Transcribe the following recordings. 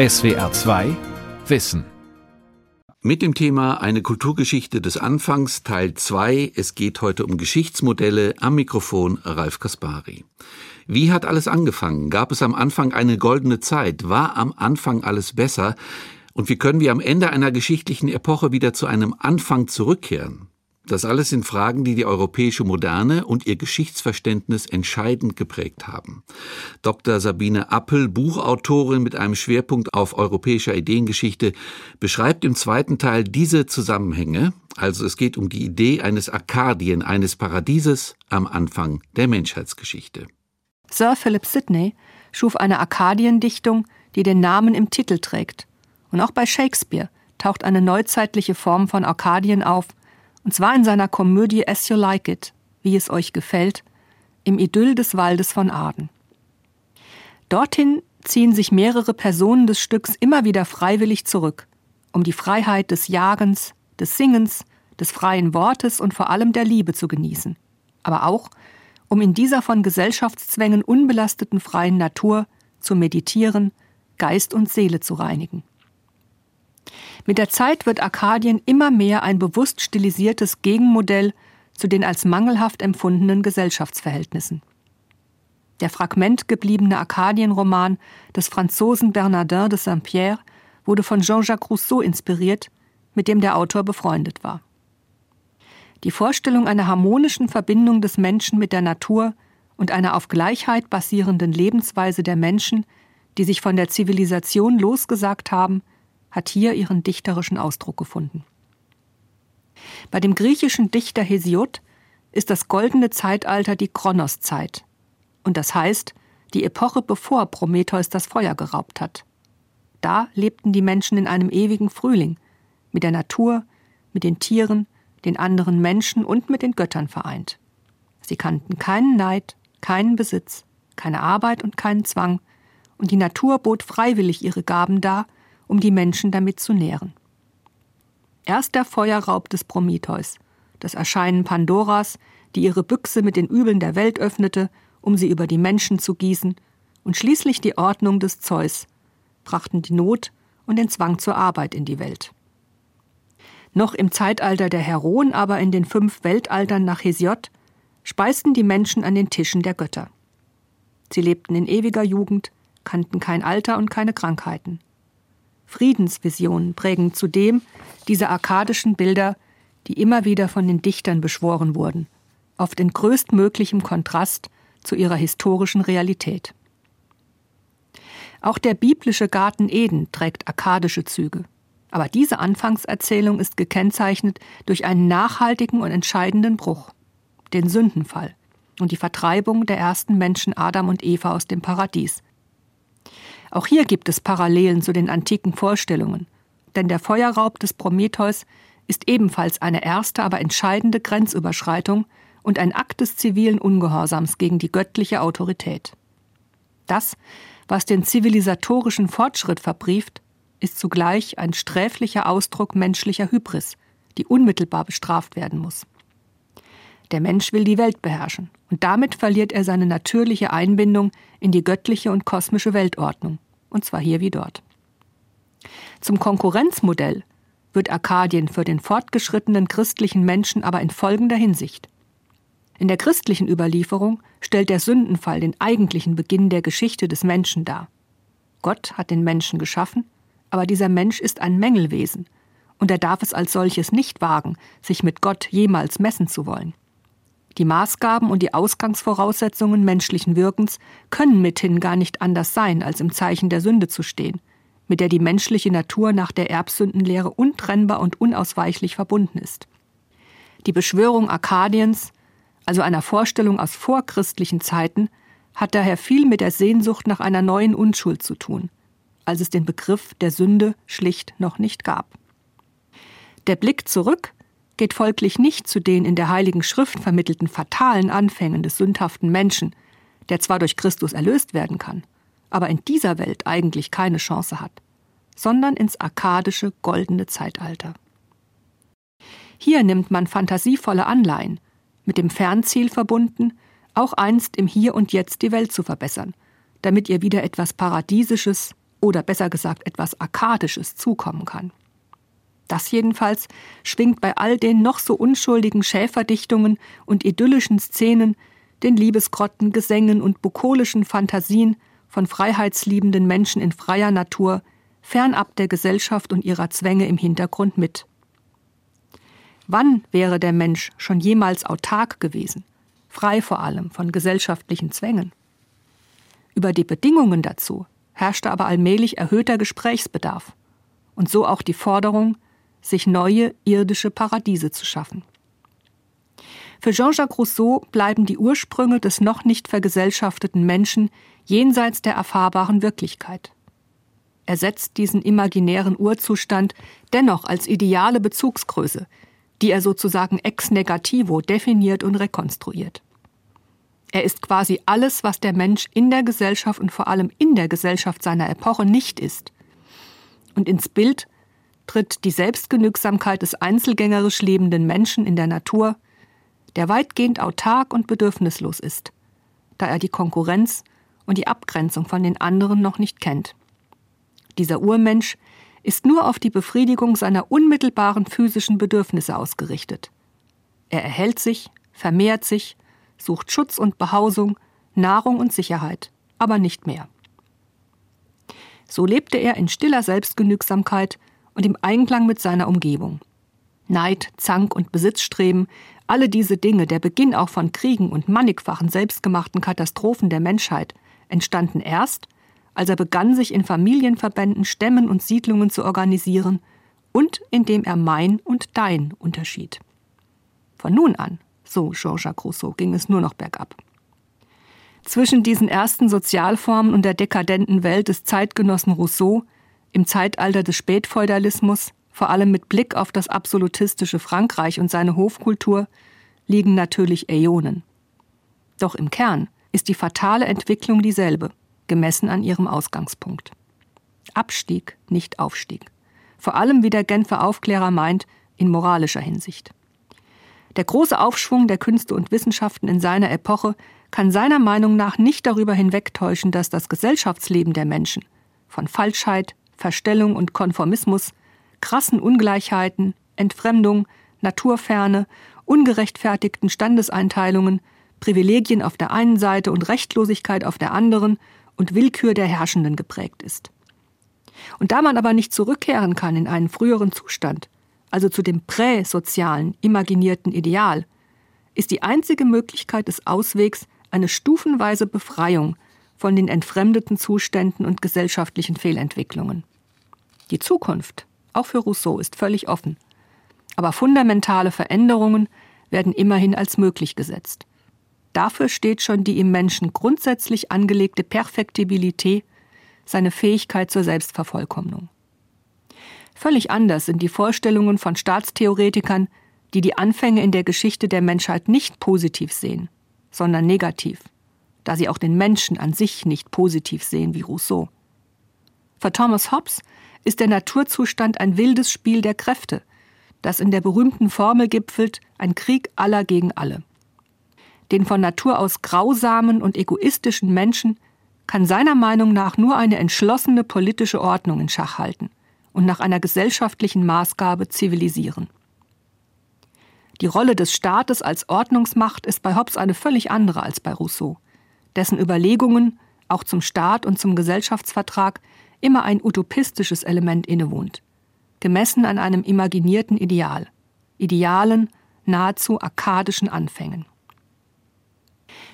SWR 2 Wissen mit dem Thema Eine Kulturgeschichte des Anfangs Teil 2. Es geht heute um Geschichtsmodelle. Am Mikrofon Ralf Kaspari. Wie hat alles angefangen? Gab es am Anfang eine goldene Zeit? War am Anfang alles besser? Und wie können wir am Ende einer geschichtlichen Epoche wieder zu einem Anfang zurückkehren? Das alles sind Fragen, die die europäische Moderne und ihr Geschichtsverständnis entscheidend geprägt haben. Dr. Sabine Appel, Buchautorin mit einem Schwerpunkt auf europäischer Ideengeschichte, beschreibt im zweiten Teil diese Zusammenhänge. Also es geht um die Idee eines Arkadien, eines Paradieses am Anfang der Menschheitsgeschichte. Sir Philip Sidney schuf eine Arkadiendichtung, die den Namen im Titel trägt. Und auch bei Shakespeare taucht eine neuzeitliche Form von Arkadien auf, und zwar in seiner Komödie As You Like It, wie es euch gefällt, im Idyll des Waldes von Aden. Dorthin ziehen sich mehrere Personen des Stücks immer wieder freiwillig zurück, um die Freiheit des Jagens, des Singens, des freien Wortes und vor allem der Liebe zu genießen, aber auch, um in dieser von Gesellschaftszwängen unbelasteten freien Natur zu meditieren, Geist und Seele zu reinigen. Mit der Zeit wird Arkadien immer mehr ein bewusst stilisiertes Gegenmodell zu den als mangelhaft empfundenen Gesellschaftsverhältnissen. Der fragmentgebliebene Arkadienroman des Franzosen Bernardin de Saint-Pierre wurde von Jean-Jacques Rousseau inspiriert, mit dem der Autor befreundet war. Die Vorstellung einer harmonischen Verbindung des Menschen mit der Natur und einer auf Gleichheit basierenden Lebensweise der Menschen, die sich von der Zivilisation losgesagt haben, hat hier ihren dichterischen Ausdruck gefunden. Bei dem griechischen Dichter Hesiod ist das goldene Zeitalter die Kronoszeit. Und das heißt, die Epoche bevor Prometheus das Feuer geraubt hat. Da lebten die Menschen in einem ewigen Frühling, mit der Natur, mit den Tieren, den anderen Menschen und mit den Göttern vereint. Sie kannten keinen Neid, keinen Besitz, keine Arbeit und keinen Zwang, und die Natur bot freiwillig ihre Gaben dar, um die Menschen damit zu nähren. Erst der Feuerraub des Prometheus, das Erscheinen Pandoras, die ihre Büchse mit den Übeln der Welt öffnete, um sie über die Menschen zu gießen, und schließlich die Ordnung des Zeus, brachten die Not und den Zwang zur Arbeit in die Welt. Noch im Zeitalter der Heroen, aber in den fünf Weltaltern nach Hesiod, speisten die Menschen an den Tischen der Götter. Sie lebten in ewiger Jugend, kannten kein Alter und keine Krankheiten. Friedensvisionen prägen zudem diese arkadischen Bilder, die immer wieder von den Dichtern beschworen wurden, oft in größtmöglichem Kontrast zu ihrer historischen Realität. Auch der biblische Garten Eden trägt arkadische Züge. Aber diese Anfangserzählung ist gekennzeichnet durch einen nachhaltigen und entscheidenden Bruch, den Sündenfall und die Vertreibung der ersten Menschen Adam und Eva aus dem Paradies, auch hier gibt es Parallelen zu den antiken Vorstellungen, denn der Feuerraub des Prometheus ist ebenfalls eine erste, aber entscheidende Grenzüberschreitung und ein Akt des zivilen Ungehorsams gegen die göttliche Autorität. Das, was den zivilisatorischen Fortschritt verbrieft, ist zugleich ein sträflicher Ausdruck menschlicher Hybris, die unmittelbar bestraft werden muss. Der Mensch will die Welt beherrschen, und damit verliert er seine natürliche Einbindung in die göttliche und kosmische Weltordnung, und zwar hier wie dort. Zum Konkurrenzmodell wird Arkadien für den fortgeschrittenen christlichen Menschen aber in folgender Hinsicht. In der christlichen Überlieferung stellt der Sündenfall den eigentlichen Beginn der Geschichte des Menschen dar. Gott hat den Menschen geschaffen, aber dieser Mensch ist ein Mängelwesen, und er darf es als solches nicht wagen, sich mit Gott jemals messen zu wollen. Die Maßgaben und die Ausgangsvoraussetzungen menschlichen Wirkens können mithin gar nicht anders sein, als im Zeichen der Sünde zu stehen, mit der die menschliche Natur nach der Erbsündenlehre untrennbar und unausweichlich verbunden ist. Die Beschwörung Arkadiens, also einer Vorstellung aus vorchristlichen Zeiten, hat daher viel mit der Sehnsucht nach einer neuen Unschuld zu tun, als es den Begriff der Sünde schlicht noch nicht gab. Der Blick zurück geht folglich nicht zu den in der Heiligen Schrift vermittelten fatalen Anfängen des sündhaften Menschen, der zwar durch Christus erlöst werden kann, aber in dieser Welt eigentlich keine Chance hat, sondern ins arkadische goldene Zeitalter. Hier nimmt man fantasievolle Anleihen, mit dem Fernziel verbunden, auch einst im Hier und Jetzt die Welt zu verbessern, damit ihr wieder etwas Paradiesisches, oder besser gesagt etwas Arkadisches zukommen kann. Das jedenfalls schwingt bei all den noch so unschuldigen Schäferdichtungen und idyllischen Szenen, den Liebesgrotten, Gesängen und bukolischen Fantasien von freiheitsliebenden Menschen in freier Natur, fernab der Gesellschaft und ihrer Zwänge im Hintergrund mit. Wann wäre der Mensch schon jemals autark gewesen, frei vor allem von gesellschaftlichen Zwängen? Über die Bedingungen dazu herrschte aber allmählich erhöhter Gesprächsbedarf und so auch die Forderung, sich neue irdische Paradiese zu schaffen. Für Jean-Jacques Rousseau bleiben die Ursprünge des noch nicht vergesellschafteten Menschen jenseits der erfahrbaren Wirklichkeit. Er setzt diesen imaginären Urzustand dennoch als ideale Bezugsgröße, die er sozusagen ex negativo definiert und rekonstruiert. Er ist quasi alles, was der Mensch in der Gesellschaft und vor allem in der Gesellschaft seiner Epoche nicht ist. Und ins Bild tritt die Selbstgenügsamkeit des einzelgängerisch lebenden Menschen in der Natur, der weitgehend autark und bedürfnislos ist, da er die Konkurrenz und die Abgrenzung von den anderen noch nicht kennt. Dieser Urmensch ist nur auf die Befriedigung seiner unmittelbaren physischen Bedürfnisse ausgerichtet. Er erhält sich, vermehrt sich, sucht Schutz und Behausung, Nahrung und Sicherheit, aber nicht mehr. So lebte er in stiller Selbstgenügsamkeit und im Einklang mit seiner Umgebung. Neid, Zank und Besitzstreben, alle diese Dinge, der Beginn auch von Kriegen und mannigfachen selbstgemachten Katastrophen der Menschheit, entstanden erst, als er begann, sich in Familienverbänden, Stämmen und Siedlungen zu organisieren und indem er mein und dein unterschied. Von nun an, so Jean-Jacques Rousseau, ging es nur noch bergab. Zwischen diesen ersten Sozialformen und der dekadenten Welt des Zeitgenossen Rousseau im Zeitalter des Spätfeudalismus, vor allem mit Blick auf das absolutistische Frankreich und seine Hofkultur, liegen natürlich Äonen. Doch im Kern ist die fatale Entwicklung dieselbe gemessen an ihrem Ausgangspunkt. Abstieg, nicht Aufstieg. Vor allem, wie der Genfer Aufklärer meint, in moralischer Hinsicht. Der große Aufschwung der Künste und Wissenschaften in seiner Epoche kann seiner Meinung nach nicht darüber hinwegtäuschen, dass das Gesellschaftsleben der Menschen von Falschheit, Verstellung und Konformismus, krassen Ungleichheiten, Entfremdung, Naturferne, ungerechtfertigten Standeseinteilungen, Privilegien auf der einen Seite und Rechtlosigkeit auf der anderen und Willkür der Herrschenden geprägt ist. Und da man aber nicht zurückkehren kann in einen früheren Zustand, also zu dem präsozialen, imaginierten Ideal, ist die einzige Möglichkeit des Auswegs eine stufenweise Befreiung von den entfremdeten Zuständen und gesellschaftlichen Fehlentwicklungen. Die Zukunft, auch für Rousseau, ist völlig offen. Aber fundamentale Veränderungen werden immerhin als möglich gesetzt. Dafür steht schon die im Menschen grundsätzlich angelegte Perfektibilität, seine Fähigkeit zur Selbstvervollkommnung. Völlig anders sind die Vorstellungen von Staatstheoretikern, die die Anfänge in der Geschichte der Menschheit nicht positiv sehen, sondern negativ, da sie auch den Menschen an sich nicht positiv sehen wie Rousseau. Für Thomas Hobbes ist der Naturzustand ein wildes Spiel der Kräfte, das in der berühmten Formel gipfelt, ein Krieg aller gegen alle den von Natur aus grausamen und egoistischen Menschen, kann seiner Meinung nach nur eine entschlossene politische Ordnung in Schach halten und nach einer gesellschaftlichen Maßgabe zivilisieren. Die Rolle des Staates als Ordnungsmacht ist bei Hobbes eine völlig andere als bei Rousseau, dessen Überlegungen, auch zum Staat und zum Gesellschaftsvertrag, immer ein utopistisches Element innewohnt, gemessen an einem imaginierten Ideal, idealen, nahezu arkadischen Anfängen.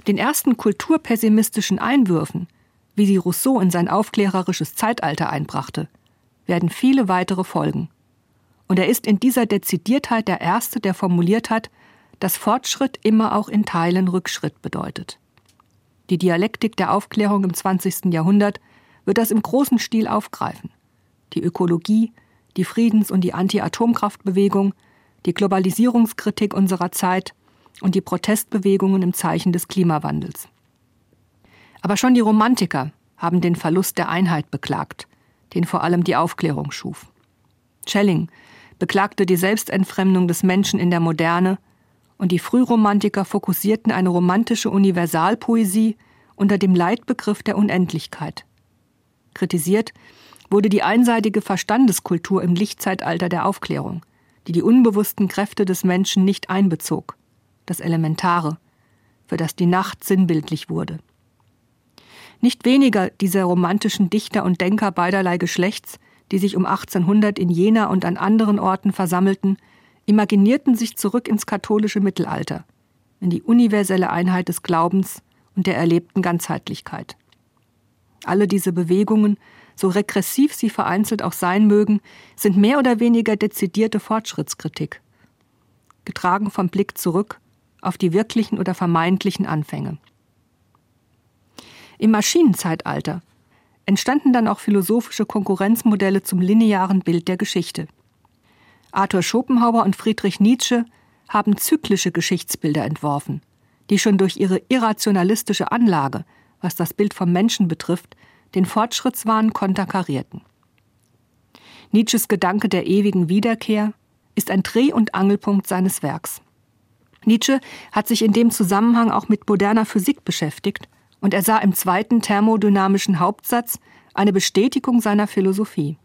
Den ersten kulturpessimistischen Einwürfen, wie sie Rousseau in sein aufklärerisches Zeitalter einbrachte, werden viele weitere folgen. Und er ist in dieser Dezidiertheit der Erste, der formuliert hat, dass Fortschritt immer auch in Teilen Rückschritt bedeutet. Die Dialektik der Aufklärung im 20. Jahrhundert wird das im großen Stil aufgreifen. Die Ökologie, die Friedens- und die Anti-Atomkraftbewegung, die Globalisierungskritik unserer Zeit – und die Protestbewegungen im Zeichen des Klimawandels. Aber schon die Romantiker haben den Verlust der Einheit beklagt, den vor allem die Aufklärung schuf. Schelling beklagte die Selbstentfremdung des Menschen in der Moderne und die Frühromantiker fokussierten eine romantische Universalpoesie unter dem Leitbegriff der Unendlichkeit. Kritisiert wurde die einseitige Verstandeskultur im Lichtzeitalter der Aufklärung, die die unbewussten Kräfte des Menschen nicht einbezog, das Elementare, für das die Nacht sinnbildlich wurde. Nicht weniger dieser romantischen Dichter und Denker beiderlei Geschlechts, die sich um 1800 in Jena und an anderen Orten versammelten, imaginierten sich zurück ins katholische Mittelalter, in die universelle Einheit des Glaubens und der erlebten Ganzheitlichkeit. Alle diese Bewegungen, so regressiv sie vereinzelt auch sein mögen, sind mehr oder weniger dezidierte Fortschrittskritik, getragen vom Blick zurück auf die wirklichen oder vermeintlichen Anfänge. Im Maschinenzeitalter entstanden dann auch philosophische Konkurrenzmodelle zum linearen Bild der Geschichte. Arthur Schopenhauer und Friedrich Nietzsche haben zyklische Geschichtsbilder entworfen, die schon durch ihre irrationalistische Anlage, was das Bild vom Menschen betrifft, den Fortschrittswahn konterkarierten. Nietzsches Gedanke der ewigen Wiederkehr ist ein Dreh- und Angelpunkt seines Werks. Nietzsche hat sich in dem Zusammenhang auch mit moderner Physik beschäftigt und er sah im zweiten thermodynamischen Hauptsatz eine Bestätigung seiner Philosophie.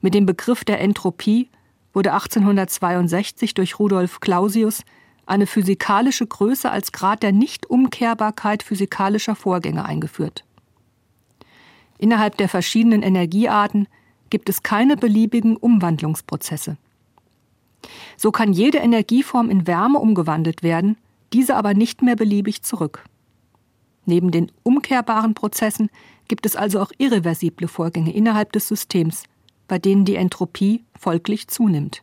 Mit dem Begriff der Entropie wurde 1862 durch Rudolf Clausius eine physikalische Größe als Grad der Nichtumkehrbarkeit physikalischer Vorgänge eingeführt. Innerhalb der verschiedenen Energiearten gibt es keine beliebigen Umwandlungsprozesse. So kann jede Energieform in Wärme umgewandelt werden, diese aber nicht mehr beliebig zurück. Neben den umkehrbaren Prozessen gibt es also auch irreversible Vorgänge innerhalb des Systems, bei denen die Entropie folglich zunimmt.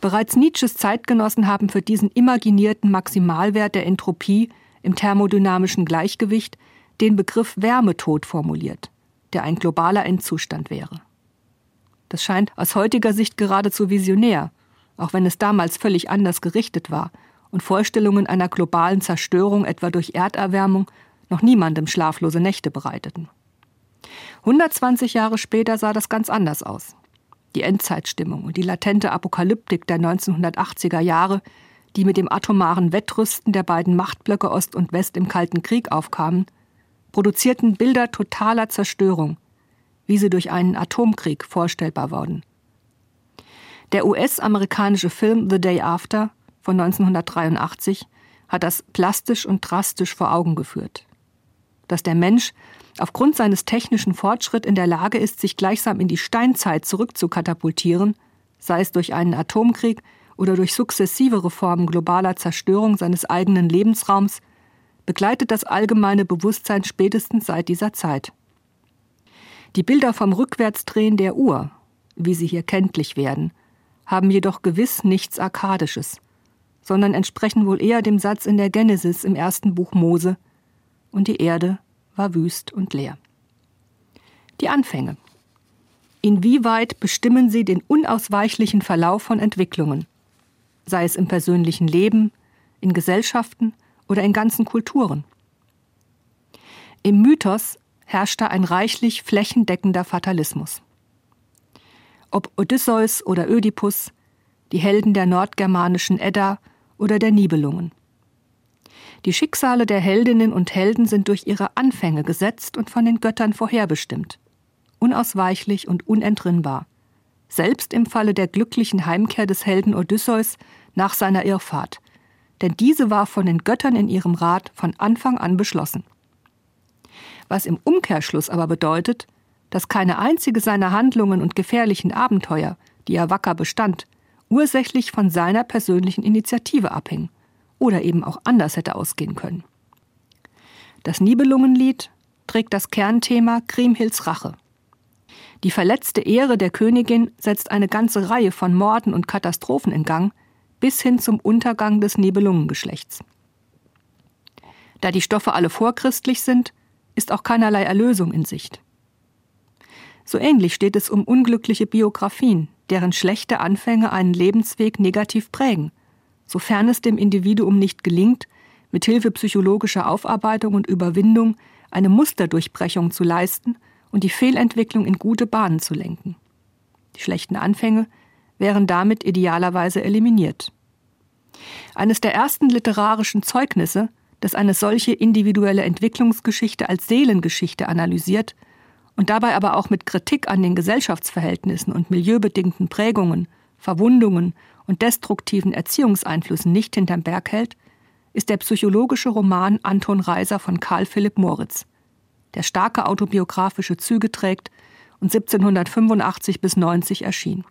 Bereits Nietzsches Zeitgenossen haben für diesen imaginierten Maximalwert der Entropie im thermodynamischen Gleichgewicht den Begriff Wärmetod formuliert, der ein globaler Endzustand wäre. Das scheint aus heutiger Sicht geradezu visionär, auch wenn es damals völlig anders gerichtet war und Vorstellungen einer globalen Zerstörung etwa durch Erderwärmung noch niemandem schlaflose Nächte bereiteten. 120 Jahre später sah das ganz anders aus. Die Endzeitstimmung und die latente Apokalyptik der 1980er Jahre, die mit dem atomaren Wettrüsten der beiden Machtblöcke Ost und West im Kalten Krieg aufkamen, produzierten Bilder totaler Zerstörung, wie sie durch einen Atomkrieg vorstellbar wurden. Der US-amerikanische Film The Day After von 1983 hat das plastisch und drastisch vor Augen geführt. Dass der Mensch aufgrund seines technischen Fortschritts in der Lage ist, sich gleichsam in die Steinzeit zurückzukatapultieren, sei es durch einen Atomkrieg oder durch sukzessive Reformen globaler Zerstörung seines eigenen Lebensraums, begleitet das allgemeine Bewusstsein spätestens seit dieser Zeit. Die Bilder vom Rückwärtsdrehen der Uhr, wie sie hier kenntlich werden, haben jedoch gewiss nichts Arkadisches, sondern entsprechen wohl eher dem Satz in der Genesis im ersten Buch Mose, und die Erde war wüst und leer. Die Anfänge. Inwieweit bestimmen sie den unausweichlichen Verlauf von Entwicklungen, sei es im persönlichen Leben, in Gesellschaften oder in ganzen Kulturen? Im Mythos herrschte ein reichlich flächendeckender Fatalismus. Ob Odysseus oder Ödipus, die Helden der nordgermanischen Edda oder der Nibelungen. Die Schicksale der Heldinnen und Helden sind durch ihre Anfänge gesetzt und von den Göttern vorherbestimmt, unausweichlich und unentrinnbar, selbst im Falle der glücklichen Heimkehr des Helden Odysseus nach seiner Irrfahrt, denn diese war von den Göttern in ihrem Rat von Anfang an beschlossen. Was im Umkehrschluss aber bedeutet, dass keine einzige seiner Handlungen und gefährlichen Abenteuer, die er wacker bestand, ursächlich von seiner persönlichen Initiative abhing oder eben auch anders hätte ausgehen können. Das Nibelungenlied trägt das Kernthema Kriemhilds Rache. Die verletzte Ehre der Königin setzt eine ganze Reihe von Morden und Katastrophen in Gang, bis hin zum Untergang des Nibelungengeschlechts. Da die Stoffe alle vorchristlich sind, ist auch keinerlei Erlösung in Sicht. So ähnlich steht es um unglückliche Biografien, deren schlechte Anfänge einen Lebensweg negativ prägen, sofern es dem Individuum nicht gelingt, mit Hilfe psychologischer Aufarbeitung und Überwindung eine Musterdurchbrechung zu leisten und die Fehlentwicklung in gute Bahnen zu lenken. Die schlechten Anfänge wären damit idealerweise eliminiert. Eines der ersten literarischen Zeugnisse das eine solche individuelle Entwicklungsgeschichte als Seelengeschichte analysiert und dabei aber auch mit Kritik an den Gesellschaftsverhältnissen und milieubedingten Prägungen, Verwundungen und destruktiven Erziehungseinflüssen nicht hinterm Berg hält, ist der psychologische Roman Anton Reiser von Karl Philipp Moritz, der starke autobiografische Züge trägt und 1785 bis 90 erschien.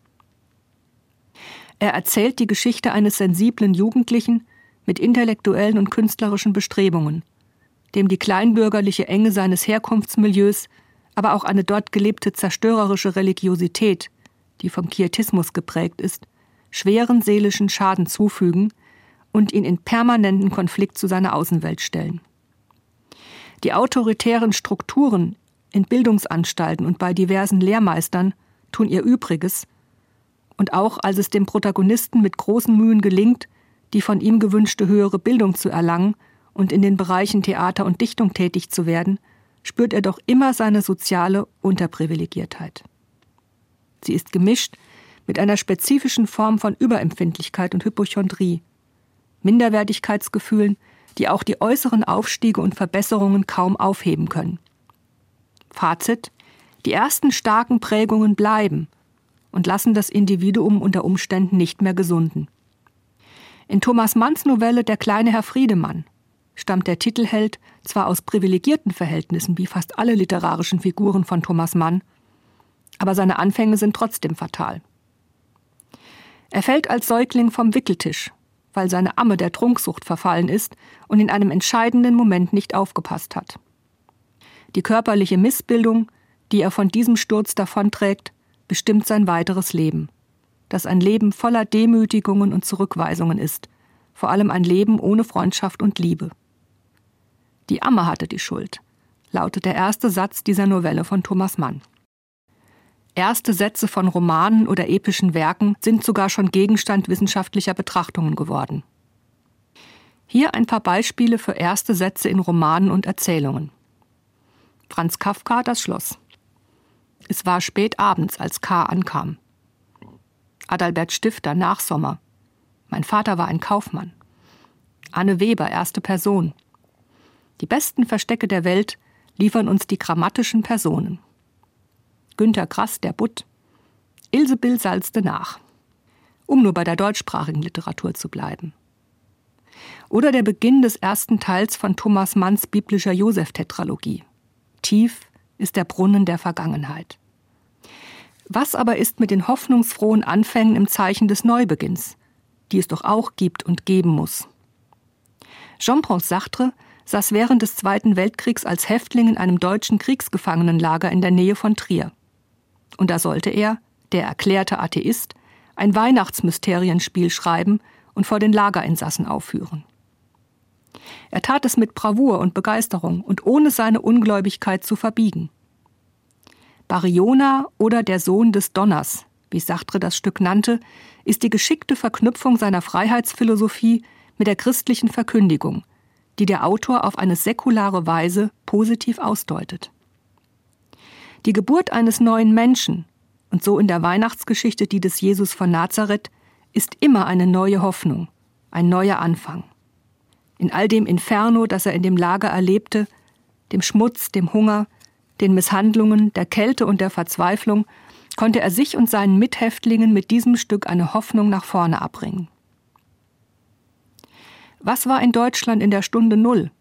Er erzählt die Geschichte eines sensiblen Jugendlichen mit intellektuellen und künstlerischen Bestrebungen, dem die kleinbürgerliche Enge seines Herkunftsmilieus, aber auch eine dort gelebte zerstörerische Religiosität, die vom Pietismus geprägt ist, schweren seelischen Schaden zufügen und ihn in permanenten Konflikt zu seiner Außenwelt stellen. Die autoritären Strukturen in Bildungsanstalten und bei diversen Lehrmeistern tun ihr Übriges, und auch als es dem Protagonisten mit großen Mühen gelingt, die von ihm gewünschte höhere Bildung zu erlangen und in den Bereichen Theater und Dichtung tätig zu werden, spürt er doch immer seine soziale Unterprivilegiertheit. Sie ist gemischt mit einer spezifischen Form von Überempfindlichkeit und Hypochondrie, Minderwertigkeitsgefühlen, die auch die äußeren Aufstiege und Verbesserungen kaum aufheben können. Fazit Die ersten starken Prägungen bleiben und lassen das Individuum unter Umständen nicht mehr gesunden. In Thomas Manns Novelle Der kleine Herr Friedemann stammt der Titelheld zwar aus privilegierten Verhältnissen wie fast alle literarischen Figuren von Thomas Mann, aber seine Anfänge sind trotzdem fatal. Er fällt als Säugling vom Wickeltisch weil seine Amme der Trunksucht verfallen ist und in einem entscheidenden Moment nicht aufgepasst hat. Die körperliche Missbildung, die er von diesem Sturz davonträgt, bestimmt sein weiteres Leben, das ein Leben voller Demütigungen und Zurückweisungen ist, vor allem ein Leben ohne Freundschaft und Liebe. Die Amme hatte die Schuld, lautet der erste Satz dieser Novelle von Thomas Mann. Erste Sätze von Romanen oder epischen Werken sind sogar schon Gegenstand wissenschaftlicher Betrachtungen geworden. Hier ein paar Beispiele für erste Sätze in Romanen und Erzählungen. Franz Kafka Das Schloss. Es war spät abends, als K. ankam. Adalbert Stifter Nachsommer. Mein Vater war ein Kaufmann. Anne Weber erste Person. Die besten Verstecke der Welt liefern uns die grammatischen Personen. Günter Grass, der Butt. Ilsebill salzte nach. Um nur bei der deutschsprachigen Literatur zu bleiben. Oder der Beginn des ersten Teils von Thomas Manns biblischer Josef-Tetralogie. Tief ist der Brunnen der Vergangenheit. Was aber ist mit den hoffnungsfrohen Anfängen im Zeichen des Neubeginns, die es doch auch gibt und geben muss? Jean-Paul Sartre saß während des Zweiten Weltkriegs als Häftling in einem deutschen Kriegsgefangenenlager in der Nähe von Trier. Und da sollte er, der erklärte Atheist, ein Weihnachtsmysterienspiel schreiben und vor den Lagerinsassen aufführen. Er tat es mit Bravour und Begeisterung und ohne seine Ungläubigkeit zu verbiegen. Bariona oder der Sohn des Donners, wie Sartre das Stück nannte, ist die geschickte Verknüpfung seiner Freiheitsphilosophie mit der christlichen Verkündigung, die der Autor auf eine säkulare Weise positiv ausdeutet. Die Geburt eines neuen Menschen, und so in der Weihnachtsgeschichte die des Jesus von Nazareth, ist immer eine neue Hoffnung, ein neuer Anfang. In all dem Inferno, das er in dem Lager erlebte, dem Schmutz, dem Hunger, den Misshandlungen, der Kälte und der Verzweiflung, konnte er sich und seinen Mithäftlingen mit diesem Stück eine Hoffnung nach vorne abbringen. Was war in Deutschland in der Stunde Null?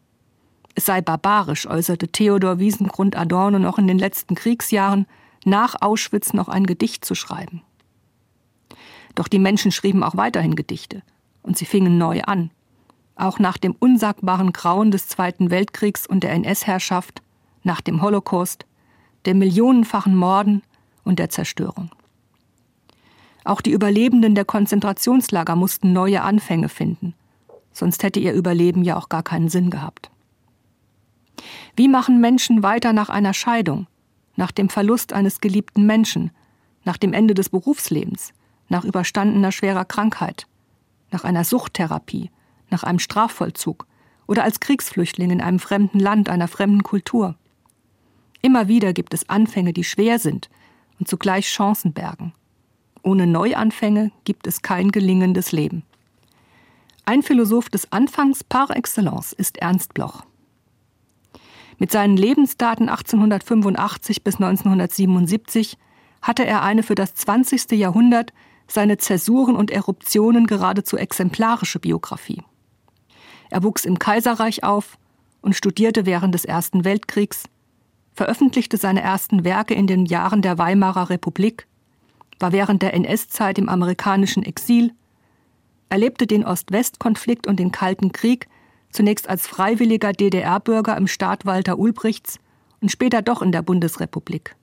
Es sei barbarisch, äußerte Theodor Wiesengrund Adorno noch in den letzten Kriegsjahren, nach Auschwitz noch ein Gedicht zu schreiben. Doch die Menschen schrieben auch weiterhin Gedichte, und sie fingen neu an. Auch nach dem unsagbaren Grauen des Zweiten Weltkriegs und der NS-Herrschaft, nach dem Holocaust, den millionenfachen Morden und der Zerstörung. Auch die Überlebenden der Konzentrationslager mussten neue Anfänge finden, sonst hätte ihr Überleben ja auch gar keinen Sinn gehabt. Wie machen Menschen weiter nach einer Scheidung, nach dem Verlust eines geliebten Menschen, nach dem Ende des Berufslebens, nach überstandener schwerer Krankheit, nach einer Suchttherapie, nach einem Strafvollzug oder als Kriegsflüchtling in einem fremden Land, einer fremden Kultur? Immer wieder gibt es Anfänge, die schwer sind und zugleich Chancen bergen. Ohne Neuanfänge gibt es kein gelingendes Leben. Ein Philosoph des Anfangs par excellence ist Ernst Bloch. Mit seinen Lebensdaten 1885 bis 1977 hatte er eine für das 20. Jahrhundert seine Zäsuren und Eruptionen geradezu exemplarische Biografie. Er wuchs im Kaiserreich auf und studierte während des Ersten Weltkriegs, veröffentlichte seine ersten Werke in den Jahren der Weimarer Republik, war während der NS-Zeit im amerikanischen Exil, erlebte den Ost-West-Konflikt und den Kalten Krieg zunächst als freiwilliger DDR-Bürger im Staat Walter Ulbrichts und später doch in der Bundesrepublik,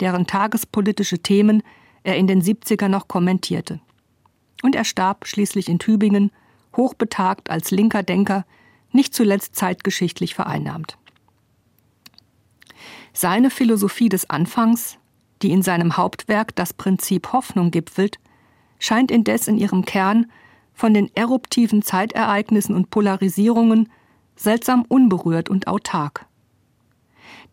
deren tagespolitische Themen er in den 70er noch kommentierte. Und er starb schließlich in Tübingen, hochbetagt als linker Denker, nicht zuletzt zeitgeschichtlich vereinnahmt. Seine Philosophie des Anfangs, die in seinem Hauptwerk das Prinzip Hoffnung gipfelt, scheint indes in ihrem Kern von den eruptiven Zeitereignissen und Polarisierungen seltsam unberührt und autark.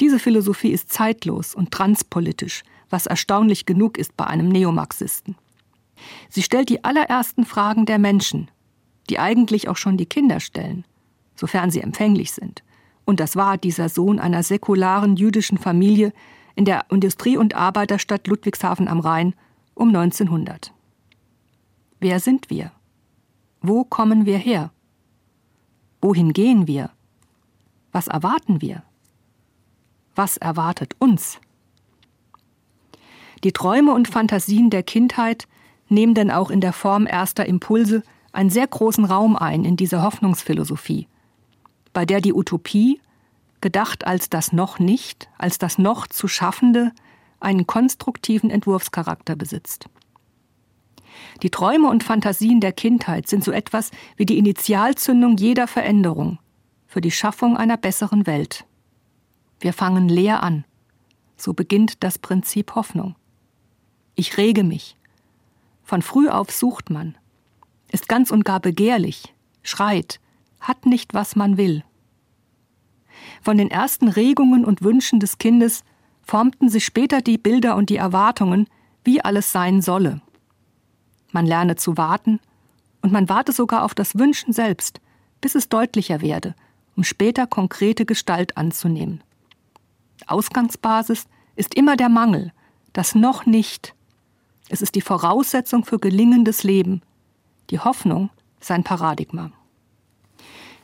Diese Philosophie ist zeitlos und transpolitisch, was erstaunlich genug ist bei einem Neomarxisten. Sie stellt die allerersten Fragen der Menschen, die eigentlich auch schon die Kinder stellen, sofern sie empfänglich sind. Und das war dieser Sohn einer säkularen jüdischen Familie in der Industrie- und Arbeiterstadt Ludwigshafen am Rhein um 1900. Wer sind wir? Wo kommen wir her? Wohin gehen wir? Was erwarten wir? Was erwartet uns? Die Träume und Fantasien der Kindheit nehmen denn auch in der Form erster Impulse einen sehr großen Raum ein in dieser Hoffnungsphilosophie, bei der die Utopie, gedacht als das noch nicht, als das noch zu Schaffende, einen konstruktiven Entwurfscharakter besitzt. Die Träume und Fantasien der Kindheit sind so etwas wie die Initialzündung jeder Veränderung für die Schaffung einer besseren Welt. Wir fangen leer an. So beginnt das Prinzip Hoffnung. Ich rege mich. Von früh auf sucht man, ist ganz und gar begehrlich, schreit, hat nicht, was man will. Von den ersten Regungen und Wünschen des Kindes formten sich später die Bilder und die Erwartungen, wie alles sein solle. Man lerne zu warten, und man warte sogar auf das Wünschen selbst, bis es deutlicher werde, um später konkrete Gestalt anzunehmen. Ausgangsbasis ist immer der Mangel, das noch nicht. Es ist die Voraussetzung für gelingendes Leben. Die Hoffnung sein Paradigma.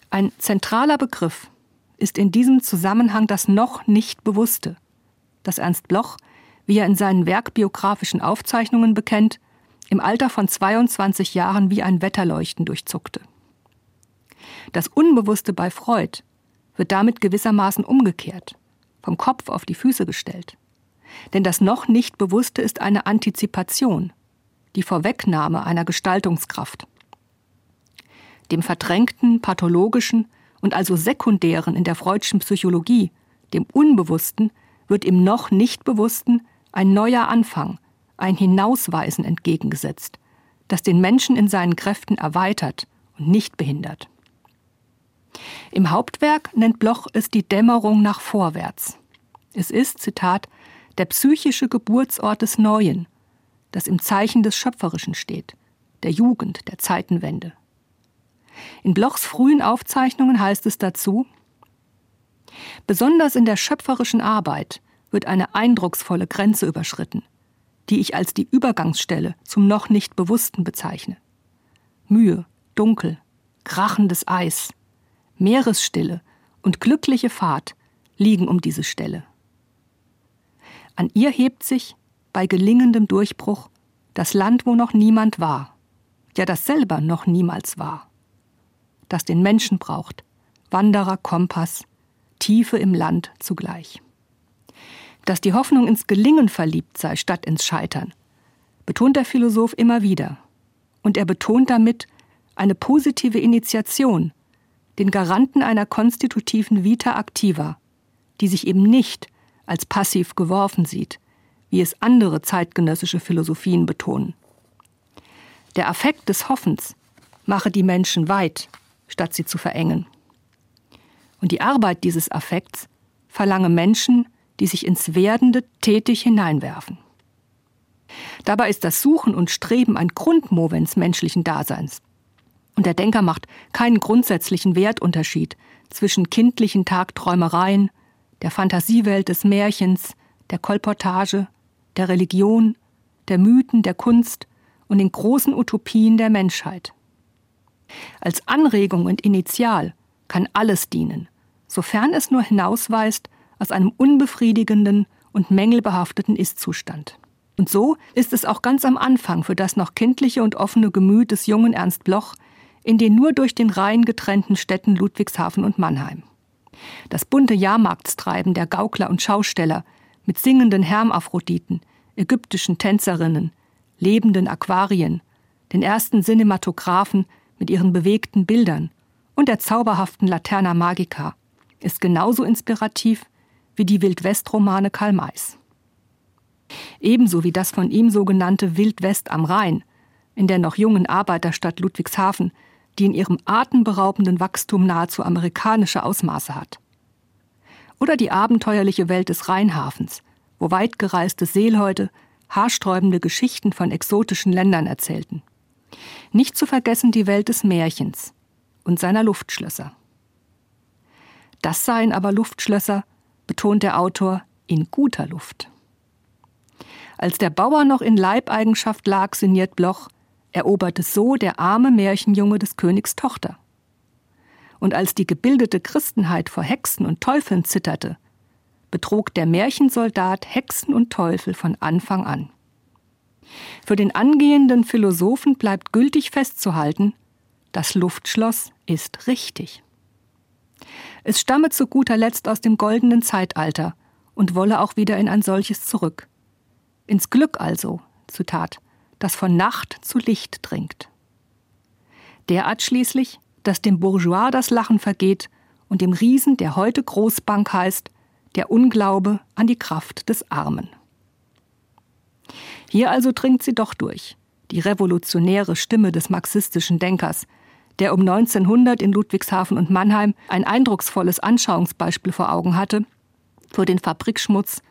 Ein zentraler Begriff ist in diesem Zusammenhang das noch nicht Bewusste, das Ernst Bloch, wie er in seinen werkbiografischen Aufzeichnungen bekennt, im Alter von 22 Jahren wie ein Wetterleuchten durchzuckte. Das Unbewusste bei Freud wird damit gewissermaßen umgekehrt, vom Kopf auf die Füße gestellt. Denn das noch nicht Bewusste ist eine Antizipation, die Vorwegnahme einer Gestaltungskraft. Dem verdrängten, pathologischen und also sekundären in der freudschen Psychologie, dem Unbewussten, wird im noch nicht Bewussten ein neuer Anfang, ein Hinausweisen entgegengesetzt, das den Menschen in seinen Kräften erweitert und nicht behindert. Im Hauptwerk nennt Bloch es die Dämmerung nach vorwärts. Es ist, Zitat, der psychische Geburtsort des Neuen, das im Zeichen des Schöpferischen steht, der Jugend, der Zeitenwende. In Blochs frühen Aufzeichnungen heißt es dazu, Besonders in der schöpferischen Arbeit wird eine eindrucksvolle Grenze überschritten, die ich als die Übergangsstelle zum noch nicht Bewussten bezeichne. Mühe, Dunkel, krachendes Eis, Meeresstille und glückliche Fahrt liegen um diese Stelle. An ihr hebt sich, bei gelingendem Durchbruch, das Land, wo noch niemand war, ja das selber noch niemals war, das den Menschen braucht, Wanderer, Kompass, Tiefe im Land zugleich dass die Hoffnung ins Gelingen verliebt sei statt ins Scheitern, betont der Philosoph immer wieder. Und er betont damit eine positive Initiation, den Garanten einer konstitutiven Vita activa, die sich eben nicht als passiv geworfen sieht, wie es andere zeitgenössische Philosophien betonen. Der Affekt des Hoffens mache die Menschen weit, statt sie zu verengen. Und die Arbeit dieses Affekts verlange Menschen, die sich ins Werdende tätig hineinwerfen. Dabei ist das Suchen und Streben ein Grundmovens menschlichen Daseins. Und der Denker macht keinen grundsätzlichen Wertunterschied zwischen kindlichen Tagträumereien, der Fantasiewelt des Märchens, der Kolportage, der Religion, der Mythen, der Kunst und den großen Utopien der Menschheit. Als Anregung und Initial kann alles dienen, sofern es nur hinausweist aus einem unbefriedigenden und mängelbehafteten Ist-Zustand. Und so ist es auch ganz am Anfang für das noch kindliche und offene Gemüt des jungen Ernst Bloch in den nur durch den Rhein getrennten Städten Ludwigshafen und Mannheim. Das bunte Jahrmarktstreiben der Gaukler und Schausteller mit singenden Hermaphroditen, ägyptischen Tänzerinnen, lebenden Aquarien, den ersten Cinematographen mit ihren bewegten Bildern und der zauberhaften Laterna Magica ist genauso inspirativ wie die Wildwest-Romane Karl Mays. Ebenso wie das von ihm sogenannte Wildwest am Rhein, in der noch jungen Arbeiterstadt Ludwigshafen, die in ihrem atemberaubenden Wachstum nahezu amerikanische Ausmaße hat. Oder die abenteuerliche Welt des Rheinhafens, wo weitgereiste Seeleute haarsträubende Geschichten von exotischen Ländern erzählten. Nicht zu vergessen die Welt des Märchens und seiner Luftschlösser. Das seien aber Luftschlösser, betont der Autor, in guter Luft. Als der Bauer noch in Leibeigenschaft lag, sinniert Bloch, eroberte so der arme Märchenjunge des Königs Tochter. Und als die gebildete Christenheit vor Hexen und Teufeln zitterte, betrog der Märchensoldat Hexen und Teufel von Anfang an. Für den angehenden Philosophen bleibt gültig festzuhalten, das Luftschloss ist richtig. Es stamme zu guter Letzt aus dem goldenen Zeitalter und wolle auch wieder in ein solches zurück. Ins Glück also, Zitat, das von Nacht zu Licht dringt. Derart schließlich, dass dem Bourgeois das Lachen vergeht und dem Riesen, der heute Großbank heißt, der Unglaube an die Kraft des Armen. Hier also dringt sie doch durch, die revolutionäre Stimme des marxistischen Denkers, der um 1900 in Ludwigshafen und Mannheim ein eindrucksvolles Anschauungsbeispiel vor Augen hatte, für den Fabrikschmutz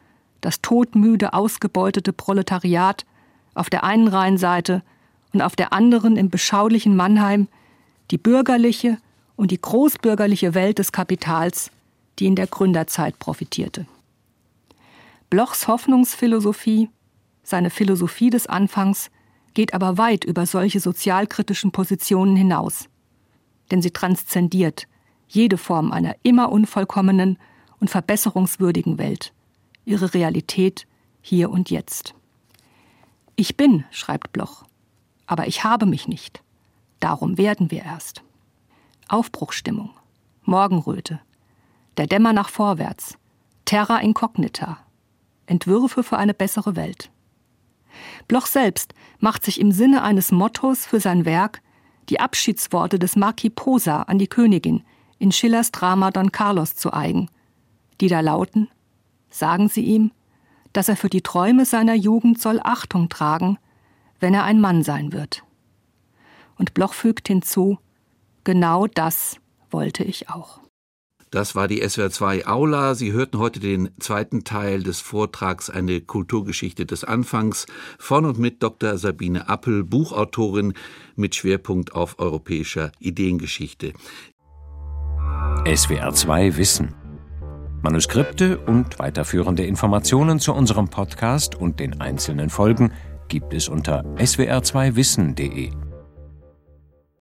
das todmüde ausgebeutete Proletariat auf der einen Rheinseite und auf der anderen im beschaulichen Mannheim die bürgerliche und die großbürgerliche Welt des Kapitals, die in der Gründerzeit profitierte. Blochs Hoffnungsphilosophie, seine Philosophie des Anfangs, geht aber weit über solche sozialkritischen Positionen hinaus. Denn sie transzendiert jede Form einer immer unvollkommenen und verbesserungswürdigen Welt ihre Realität hier und jetzt. Ich bin, schreibt Bloch, aber ich habe mich nicht. Darum werden wir erst. Aufbruchstimmung, Morgenröte, der Dämmer nach vorwärts, Terra incognita, Entwürfe für eine bessere Welt. Bloch selbst macht sich im Sinne eines Mottos für sein Werk die Abschiedsworte des Marquis Posa an die Königin in Schillers Drama Don Carlos zu eigen, die da lauten Sagen Sie ihm, dass er für die Träume seiner Jugend soll Achtung tragen, wenn er ein Mann sein wird. Und Bloch fügt hinzu, genau das wollte ich auch. Das war die SWR2 Aula. Sie hörten heute den zweiten Teil des Vortrags Eine Kulturgeschichte des Anfangs von und mit Dr. Sabine Appel, Buchautorin mit Schwerpunkt auf europäischer Ideengeschichte. SWR2 Wissen Manuskripte und weiterführende Informationen zu unserem Podcast und den einzelnen Folgen gibt es unter swr2wissen.de.